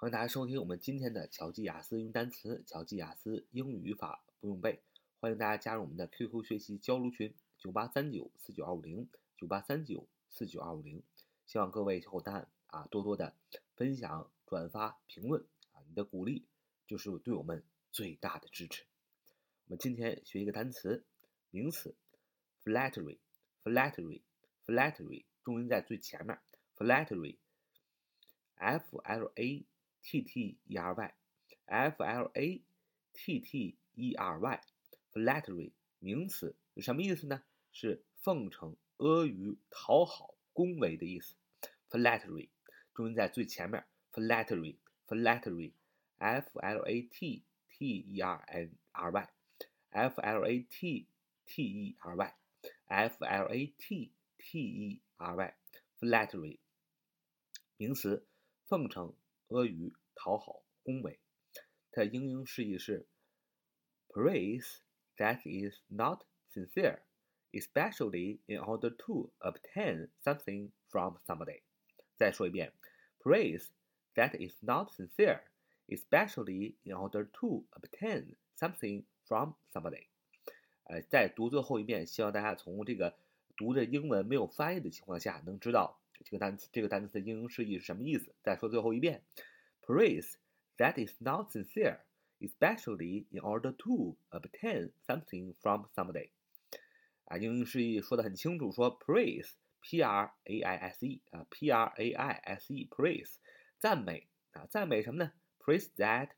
欢迎大家收听我们今天的巧记雅思英语单词、巧记雅思英语语法不用背。欢迎大家加入我们的 QQ 学习交流群：九八三九四九二五零九八三九四九二五零。希望各位小伙伴啊多多的分享、转发、评论啊，你的鼓励就是对我们最大的支持。我们今天学一个单词，名词，flattery，flattery，flattery，重音在最前面，flattery，f l a。T t e r y，f l a t t e r y，flattery 名词是什么意思呢？是奉承、阿谀、讨好、恭维的意思。flattery 重音在最前面，flattery，flattery，f l a t t e r n r y，f l a t t e r y，f l a t t e r y，flattery 名词，奉承。阿谀、讨好、恭维，它的英英释义是：praise that is not sincere, especially in order to obtain something from somebody。再说一遍：praise that is not sincere, especially in order to obtain something from somebody。呃，再读最后一遍，希望大家从这个读着英文没有翻译的情况下，能知道。这个单词，这个单词的英英释义是什么意思？再说最后一遍：praise that is not sincere, especially in order to obtain something from somebody。啊，英英释义说的很清楚，说 praise，p r a i s e 啊，p r a i s e，praise，赞美啊，赞美什么呢？praise that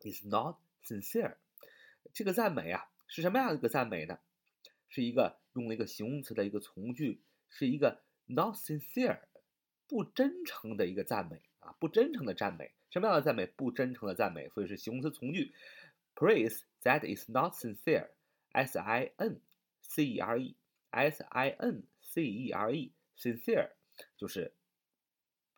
is not sincere。这个赞美啊，是什么样的一个赞美呢？是一个用了一个形容词的一个从句，是一个。Not sincere，不真诚的一个赞美啊，不真诚的赞美，什么样的赞美？不真诚的赞美，所以是形容词从句。Praise that is not sincere，s i n c e r e，s i n c e r e，sincere 就是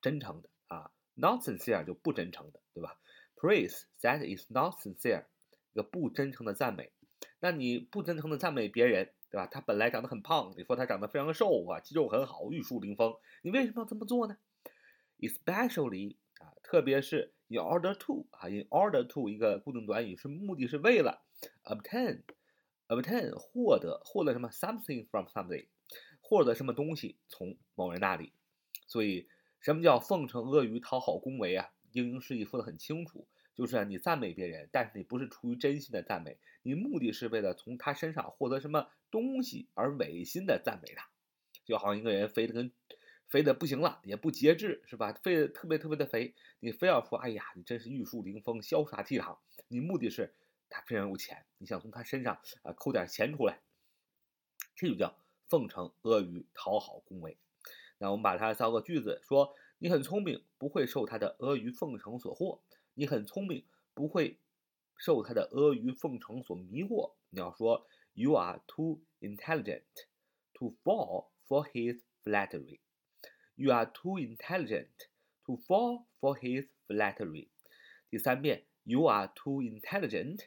真诚的啊，not sincere 就不真诚的，对吧？Praise that is not sincere，一个不真诚的赞美。那你不真诚的赞美别人？对吧？他本来长得很胖，你说他长得非常瘦啊，肌肉很好，玉树临风，你为什么要这么做呢？Especially 啊，特别是 in order to 啊，in order to 一个固定短语是目的是为了 obtain，obtain 获得获得什么 something from somebody，获得什么东西从某人那里。所以什么叫奉承阿谀讨好恭维啊？英英示意说的很清楚。就是你赞美别人，但是你不是出于真心的赞美，你目的是为了从他身上获得什么东西而违心的赞美他，就好像一个人肥的跟肥的不行了，也不节制，是吧？肥的特别特别的肥，你非要说，哎呀，你真是玉树临风，潇洒倜傥，你目的是他非常有钱，你想从他身上啊抠点钱出来，这就叫奉承阿谀讨好恭维。那我们把它造个句子，说你很聪明，不会受他的阿谀奉承所惑。你很聪明，不会受他的阿谀奉承所迷惑。你要说，You are too intelligent to fall for his flattery. You are too intelligent to fall for his flattery. 第三遍，You are too intelligent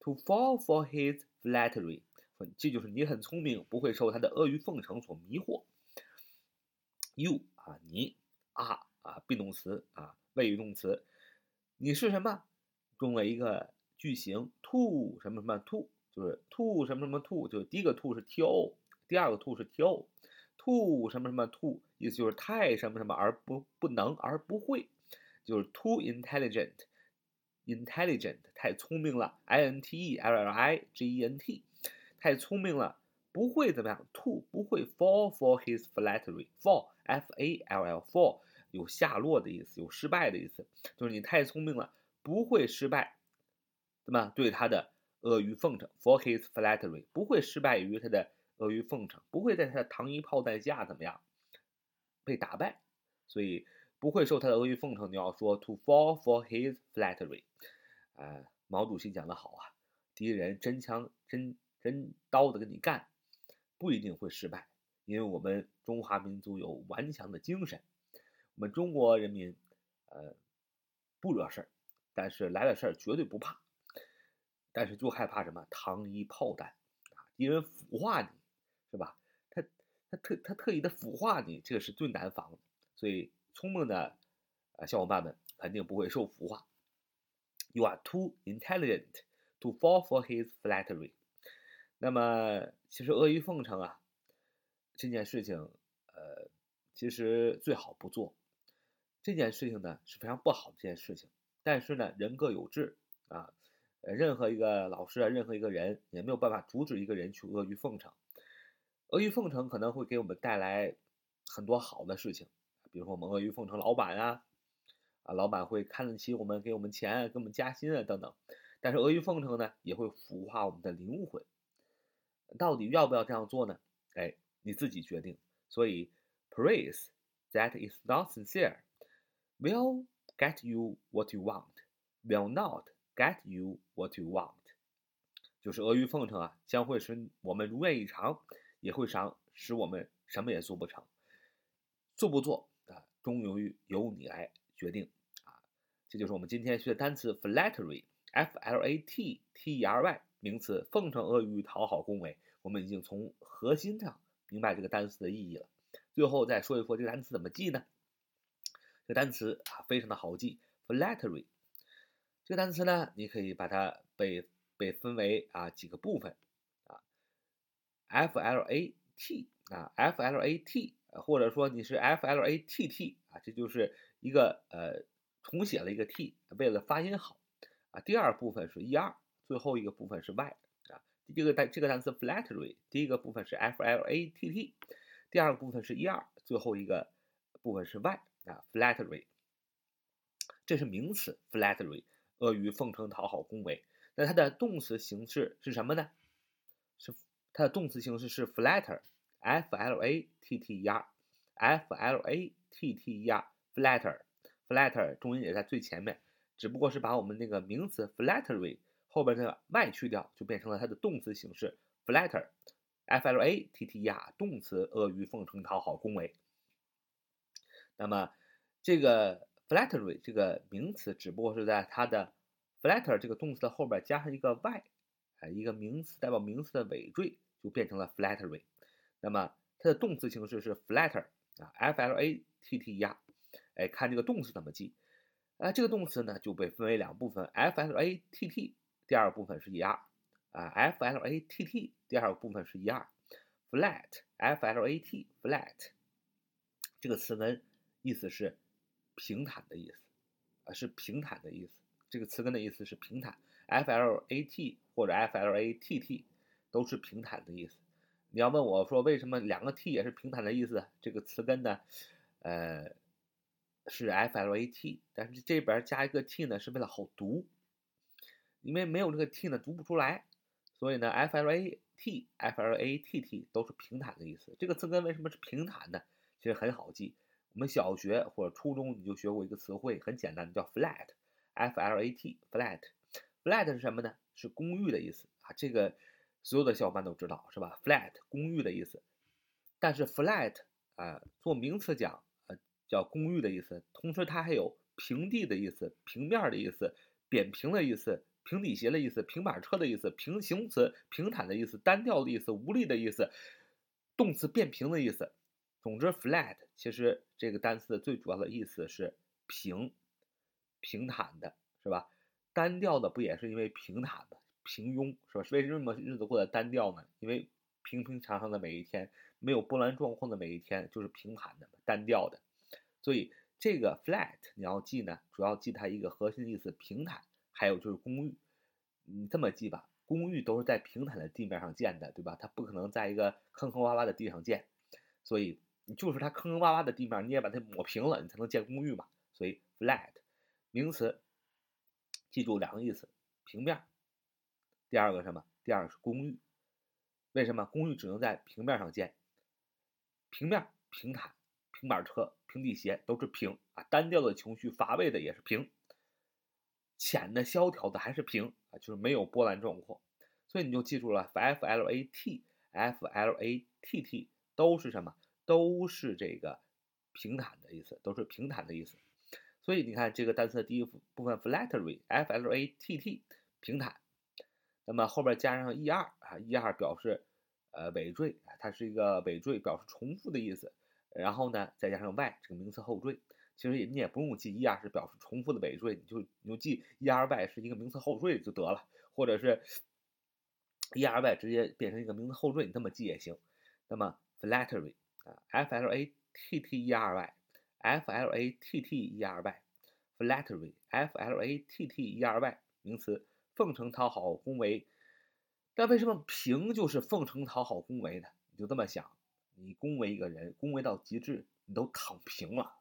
to fall for his flattery. 这就是你很聪明，不会受他的阿谀奉承所迷惑。You 啊，你 are 啊，be 动词啊，谓语动词。你是什么？中了一个句型，to 什么什么 to，就是 to 什么什么 to，就是第一个 to 是 to，第二个 to 是 to，to 什么什么 to，意思就是太什么什么而不不能而不会，就是 too intelligent，intelligent 太聪明了，i n t e l l i g e n t，太聪明了，不会怎么样，to 不会 fall for his flattery，fall f a l l fall。有下落的意思，有失败的意思，就是你太聪明了，不会失败，对么对他的阿谀奉承，for his flattery，不会失败于他的阿谀奉承，不会在他的糖衣炮弹下怎么样被打败，所以不会受他的阿谀奉承。你要说 to fall for his flattery，呃，毛主席讲的好啊，敌人真枪真真刀的跟你干，不一定会失败，因为我们中华民族有顽强的精神。我们中国人民，呃，不惹事儿，但是来了事儿绝对不怕，但是就害怕什么糖衣炮弹啊，敌人腐化你，是吧？他他特他特意的腐化你，这个是最难防的。所以聪明的呃小伙伴们肯定不会受腐化。You are too intelligent to fall for his flattery。那么，其实阿谀奉承啊，这件事情，呃，其实最好不做。这件事情呢是非常不好的一件事情。但是呢，人各有志啊，呃，任何一个老师啊，任何一个人也没有办法阻止一个人去阿谀奉承。阿谀奉承可能会给我们带来很多好的事情，比如说我们阿谀奉承老板啊，啊，老板会看得起我们，给我们钱，给我们加薪啊等等。但是阿谀奉承呢，也会腐化我们的灵魂。到底要不要这样做呢？哎，你自己决定。所以，praise that is not sincere will get you what you want, will not get you what you want。就是阿谀奉承啊，将会使我们如愿以偿，也会伤使我们什么也做不成。做不做啊，终于由你来决定啊。这就是我们今天学的单词 flattery，f l a t t e r y。名词奉承阿谀讨好恭维，我们已经从核心上明白这个单词的意义了。最后再说一说这个单词怎么记呢？这个单词啊非常的好记，flattery。这个单词呢，你可以把它被被分为啊几个部分啊，f l a t 啊，f l a t，或者说你是 f l a t t 啊，这就是一个呃重写了一个 t，为了发音好啊。第二部分是 e r。最后一个部分是 y 啊，这个单这个单词 flattery，第一个部分是 f l a t t，第二个部分是 e r，最后一个部分是 y 啊，flattery，这是名词 flattery，阿谀奉承、讨好、恭维。那它的动词形式是什么呢？是它的动词形式是 flatter，f l a t t e r，f l a t t e r，flatter，flatter 重音也在最前面，只不过是把我们那个名词 flattery。后边那个 y 去掉，就变成了它的动词形式 flatter，f l a t t e r，动词阿谀奉承、讨好、恭维。那么这个 flattery 这个名词，只不过是在它的 flatter 这个动词的后边加上一个 y，啊，一个名词代表名词的尾缀，就变成了 flattery。那么它的动词形式是 flatter，啊，f l a t t e r，哎，看这个动词怎么记？啊，这个动词呢就被分为两部分，f l a t t。第二部分是 er，啊，f l a t t，第二部分是 er，flat，f l a t，flat，这个词根意思是平坦的意思，啊，是平坦的意思。这个词根的意思是平坦，f l a t 或者 f l a t t 都是平坦的意思。你要问我说为什么两个 t 也是平坦的意思？这个词根呢，呃，是 f l a t，但是这边加一个 t 呢，是为了好读。因为没有这个 t 呢，读不出来，所以呢，f l a t f l a t t 都是平坦的意思。这个词根为什么是平坦呢？其实很好记，我们小学或者初中你就学过一个词汇，很简单的，叫 flat，f l a t，flat，flat 是什么呢？是公寓的意思啊。这个所有的小伙伴都知道是吧？flat 公寓的意思。但是 flat 啊，做名词讲，呃，叫公寓的意思，同时它还有平地的意思、平面的意思、扁平的意思。平底鞋的意思，平板车的意思，平形容词平坦的意思，单调的意思，无力的意思，动词变平的意思。总之，flat 其实这个单词的最主要的意思是平、平坦的，是吧？单调的不也是因为平坦的平庸，是吧？为什么日子过得单调呢？因为平平常常的每一天，没有波澜壮阔的每一天，就是平坦的、单调的。所以这个 flat 你要记呢，主要记它一个核心意思：平坦。还有就是公寓，你这么记吧，公寓都是在平坦的地面上建的，对吧？它不可能在一个坑坑洼洼的地上建，所以你就是它坑坑洼洼的地面，你也把它抹平了，你才能建公寓嘛。所以 flat 名词，记住两个意思：平面。第二个什么？第二个是公寓。为什么公寓只能在平面上建？平面、平坦、平板车、平底鞋都是平啊，单调的情绪、乏味的也是平。浅的、萧条的还是平啊，就是没有波澜壮阔，所以你就记住了，f l a t f l a t t 都是什么？都是这个平坦的意思，都是平坦的意思。所以你看这个单词的第一部分 flattery，f l a t t 平坦，那么后边加上 e r 啊，e r 表示呃尾缀它是一个尾缀，表示重复的意思。然后呢，再加上 y 这个名词后缀。其实你也不用记 er 是表示重复的尾缀，你就你就记 “e-r-y” 是一个名词后缀就得了，或者是 “e-r-y” 直接变成一个名词后缀，你这么记也行。那么 flattery，f l a t t e r y，f l a t t e r y，flattery，f l a t t e r y，名词，奉承讨好恭维。但为什么平就是奉承讨好恭维呢？你就这么想，你恭维一个人，恭维到极致，你都躺平了。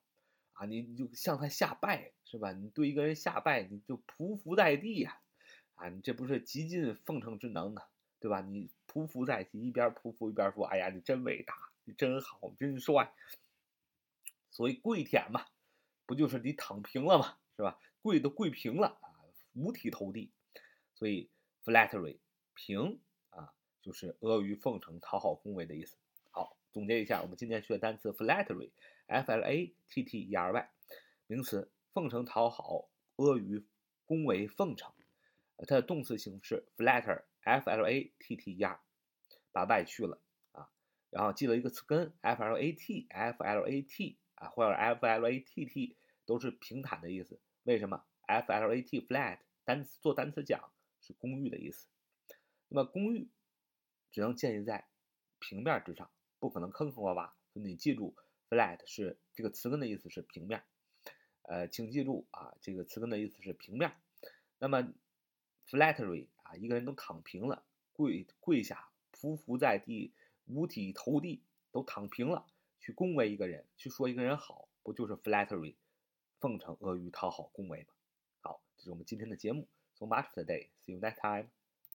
啊，你你就向他下拜是吧？你对一个人下拜，你就匍匐在地呀，啊，你这不是极尽奉承之能啊，对吧？你匍匐在地，一边匍匐一边说：“哎呀，你真伟大，真好，真帅。”所以跪舔嘛，不就是你躺平了嘛，是吧？跪都跪平了啊，五体投地。所以 flattery 平啊，就是阿谀奉承、讨好恭维的意思。好，总结一下，我们今天学的单词 flattery。f l a t t e r y，名词，奉承讨好、阿谀恭维、奉承。它的动词形式 flatter，f l a t t e r，把 y 去了，然后记了一个词根 f l a t，f l a t 啊，或者 f l a t t 都是平坦的意思。为什么 f l a t flat 单词做单词讲是公寓的意思？那么公寓只能建立在平面之上，不可能坑坑洼洼。所以你记住。flat 是这个词根的意思是平面，呃，请记住啊，这个词根的意思是平面。那么 flattery 啊，一个人都躺平了，跪跪下，匍匐在地，五体投地，都躺平了，去恭维一个人，去说一个人好，不就是 flattery，奉承、阿谀、讨好、恭维吗？好，这是我们今天的节目。So much today. See you next time.